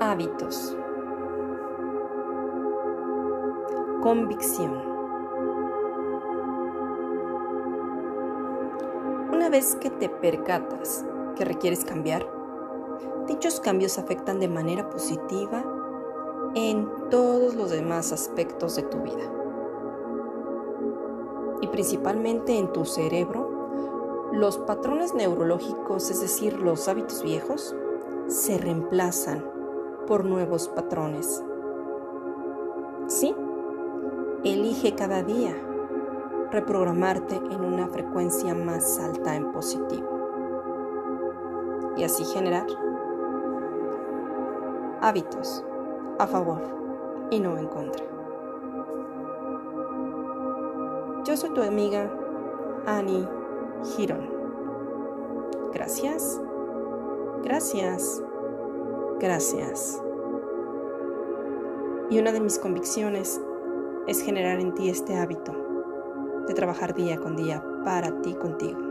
Hábitos. Convicción. Una vez que te percatas que requieres cambiar, dichos cambios afectan de manera positiva en todos los demás aspectos de tu vida. Y principalmente en tu cerebro, los patrones neurológicos, es decir, los hábitos viejos, se reemplazan por nuevos patrones. Sí, elige cada día reprogramarte en una frecuencia más alta en positivo y así generar hábitos a favor y no en contra. Yo soy tu amiga Annie Giron. Gracias, gracias, gracias. Y una de mis convicciones es generar en ti este hábito de trabajar día con día para ti contigo.